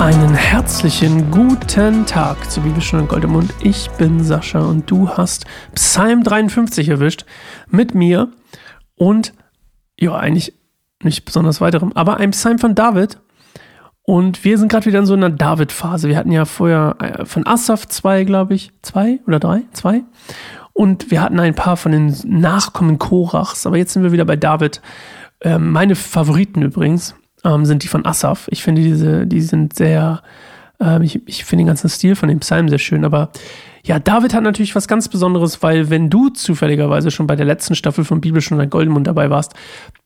Einen herzlichen guten Tag zu Bibelstunde Goldemund. Ich bin Sascha und du hast Psalm 53 erwischt mit mir und ja, eigentlich nicht besonders weiterem, aber ein Psalm von David. Und wir sind gerade wieder in so einer David-Phase. Wir hatten ja vorher äh, von Asaf zwei, glaube ich, zwei oder drei, zwei. Und wir hatten ein paar von den Nachkommen Korachs, aber jetzt sind wir wieder bei David. Ähm, meine Favoriten übrigens ähm, sind die von Asaf. Ich finde diese, die sind sehr, äh, ich, ich finde den ganzen Stil von dem Psalm sehr schön, aber ja, David hat natürlich was ganz Besonderes, weil wenn du zufälligerweise schon bei der letzten Staffel von Bibelstunde Goldenmund dabei warst,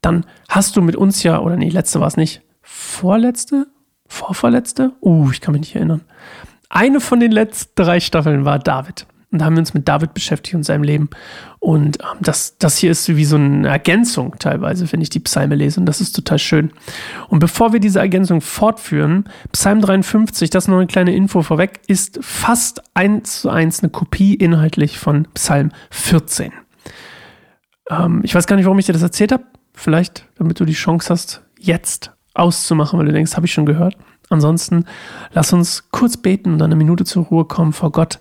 dann hast du mit uns ja, oder nee, letzte war es nicht, vorletzte? Vorvorletzte? Uh, ich kann mich nicht erinnern. Eine von den letzten drei Staffeln war David. Und da haben wir uns mit David beschäftigt und seinem Leben. Und ähm, das, das hier ist wie so eine Ergänzung teilweise, wenn ich die Psalme lese. Und das ist total schön. Und bevor wir diese Ergänzung fortführen, Psalm 53, das ist noch eine kleine Info vorweg, ist fast eins zu eins eine Kopie inhaltlich von Psalm 14. Ähm, ich weiß gar nicht, warum ich dir das erzählt habe. Vielleicht, damit du die Chance hast, jetzt auszumachen, weil du denkst, habe ich schon gehört. Ansonsten lass uns kurz beten und eine Minute zur Ruhe kommen, vor Gott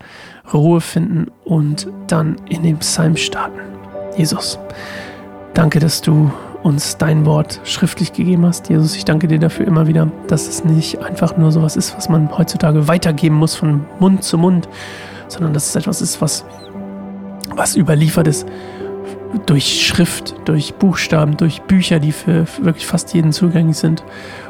Ruhe finden und dann in den Psalm starten. Jesus, danke, dass du uns dein Wort schriftlich gegeben hast. Jesus, ich danke dir dafür immer wieder, dass es nicht einfach nur sowas ist, was man heutzutage weitergeben muss von Mund zu Mund, sondern dass es etwas ist, was, was überliefert ist durch Schrift, durch Buchstaben, durch Bücher, die für wirklich fast jeden zugänglich sind.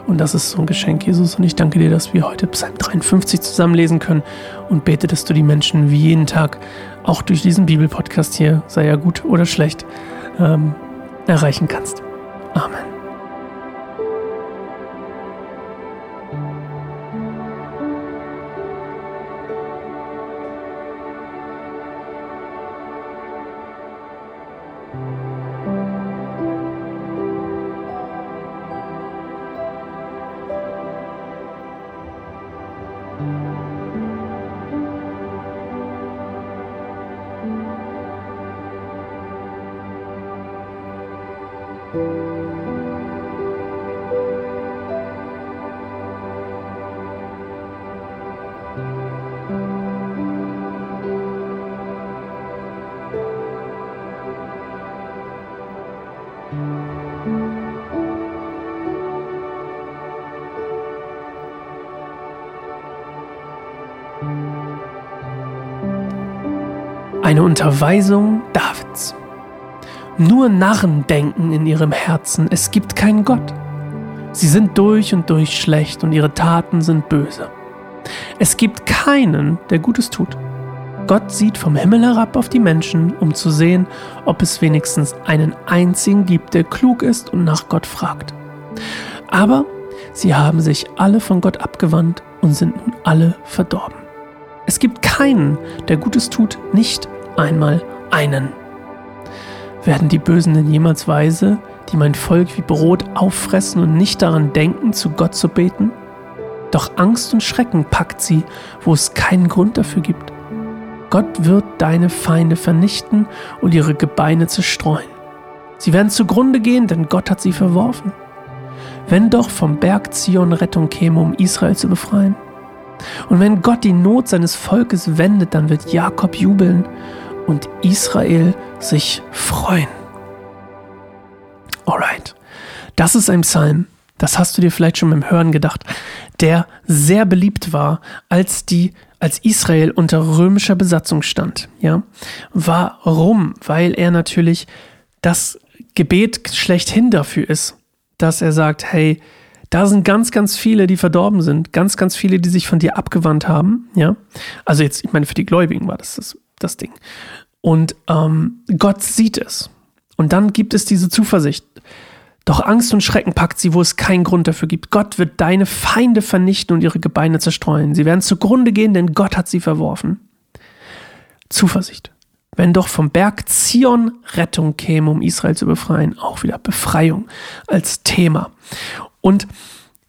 Und das ist so ein Geschenk, Jesus. Und ich danke dir, dass wir heute Psalm 53 zusammenlesen können und bete, dass du die Menschen wie jeden Tag, auch durch diesen Bibelpodcast hier, sei er gut oder schlecht, ähm, erreichen kannst. Amen. Eine Unterweisung Davids. Nur Narren denken in ihrem Herzen, es gibt keinen Gott. Sie sind durch und durch schlecht und ihre Taten sind böse. Es gibt keinen, der Gutes tut. Gott sieht vom Himmel herab auf die Menschen, um zu sehen, ob es wenigstens einen einzigen gibt, der klug ist und nach Gott fragt. Aber sie haben sich alle von Gott abgewandt und sind nun alle verdorben. Es gibt keinen, der Gutes tut, nicht einmal einen. Werden die Bösen denn jemals weise, die mein Volk wie Brot auffressen und nicht daran denken, zu Gott zu beten? Doch Angst und Schrecken packt sie, wo es keinen Grund dafür gibt. Gott wird deine Feinde vernichten und ihre Gebeine zerstreuen. Sie werden zugrunde gehen, denn Gott hat sie verworfen. Wenn doch vom Berg Zion Rettung käme, um Israel zu befreien. Und wenn Gott die Not seines Volkes wendet, dann wird Jakob jubeln und Israel sich freuen. Alright. Das ist ein Psalm, das hast du dir vielleicht schon beim Hören gedacht, der sehr beliebt war, als die als Israel unter römischer Besatzung stand, ja? Warum? Weil er natürlich das Gebet schlechthin dafür ist, dass er sagt, hey, da sind ganz, ganz viele, die verdorben sind, ganz, ganz viele, die sich von dir abgewandt haben, ja? Also jetzt, ich meine, für die Gläubigen war das das, das Ding. Und ähm, Gott sieht es. Und dann gibt es diese Zuversicht. Doch Angst und Schrecken packt sie, wo es keinen Grund dafür gibt. Gott wird deine Feinde vernichten und ihre Gebeine zerstreuen. Sie werden zugrunde gehen, denn Gott hat sie verworfen. Zuversicht. Wenn doch vom Berg Zion Rettung käme, um Israel zu befreien, auch wieder Befreiung als Thema. Und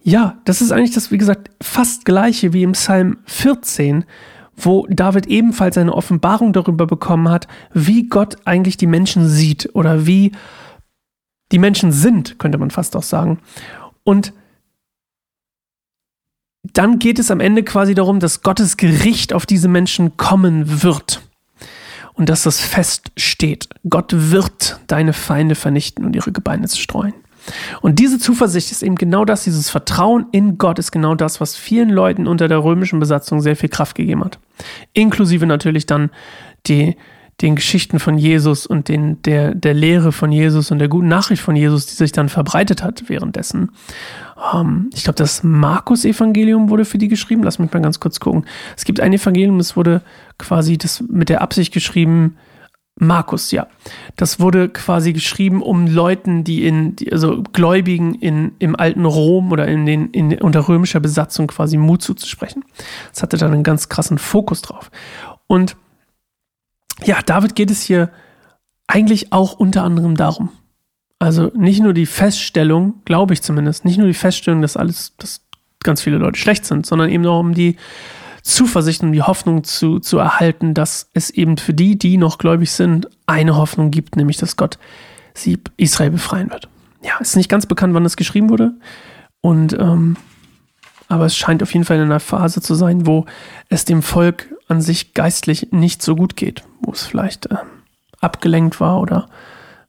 ja, das ist eigentlich das, wie gesagt, fast gleiche wie im Psalm 14, wo David ebenfalls eine Offenbarung darüber bekommen hat, wie Gott eigentlich die Menschen sieht oder wie die Menschen sind, könnte man fast auch sagen. Und dann geht es am Ende quasi darum, dass Gottes Gericht auf diese Menschen kommen wird. Und dass das feststeht. Gott wird deine Feinde vernichten und ihre Gebeine zerstreuen. Und diese Zuversicht ist eben genau das, dieses Vertrauen in Gott ist genau das, was vielen Leuten unter der römischen Besatzung sehr viel Kraft gegeben hat. Inklusive natürlich dann die, den Geschichten von Jesus und den, der, der Lehre von Jesus und der guten Nachricht von Jesus, die sich dann verbreitet hat währenddessen. Ähm, ich glaube, das Markus-Evangelium wurde für die geschrieben. Lass mich mal ganz kurz gucken. Es gibt ein Evangelium, das wurde quasi das mit der Absicht geschrieben, Markus, ja. Das wurde quasi geschrieben, um Leuten, die in, die, also Gläubigen in, im alten Rom oder in den, in, unter römischer Besatzung quasi Mut zuzusprechen. Das hatte dann einen ganz krassen Fokus drauf. Und ja, David geht es hier eigentlich auch unter anderem darum. Also nicht nur die Feststellung, glaube ich zumindest, nicht nur die Feststellung, dass alles, dass ganz viele Leute schlecht sind, sondern eben auch um die Zuversicht und die Hoffnung zu, zu erhalten, dass es eben für die, die noch gläubig sind, eine Hoffnung gibt, nämlich dass Gott sie Israel befreien wird. Ja, ist nicht ganz bekannt, wann das geschrieben wurde. Und ähm, aber es scheint auf jeden Fall in einer Phase zu sein, wo es dem Volk an sich geistlich nicht so gut geht, wo es vielleicht äh, abgelenkt war oder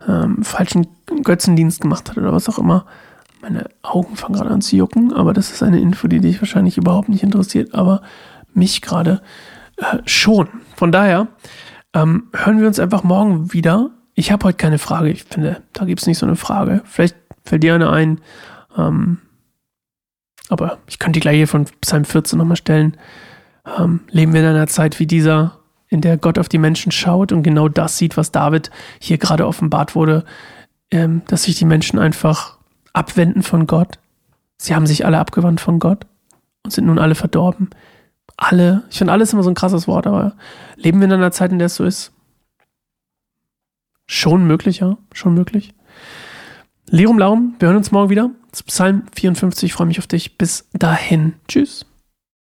ähm, falschen Götzendienst gemacht hat oder was auch immer. Meine Augen fangen gerade an zu jucken, aber das ist eine Info, die dich wahrscheinlich überhaupt nicht interessiert. Aber mich gerade äh, schon. Von daher ähm, hören wir uns einfach morgen wieder. Ich habe heute keine Frage. Ich finde, da gibt es nicht so eine Frage. Vielleicht fällt dir eine ein. Ähm, aber ich könnte die gleich hier von Psalm 14 nochmal stellen. Ähm, leben wir in einer Zeit wie dieser, in der Gott auf die Menschen schaut und genau das sieht, was David hier gerade offenbart wurde, ähm, dass sich die Menschen einfach abwenden von Gott. Sie haben sich alle abgewandt von Gott und sind nun alle verdorben alle, ich finde alles immer so ein krasses Wort, aber leben wir in einer Zeit, in der es so ist? Schon möglich, ja, schon möglich. Lerum Laum, wir hören uns morgen wieder Psalm 54. Ich freue mich auf dich. Bis dahin. Tschüss.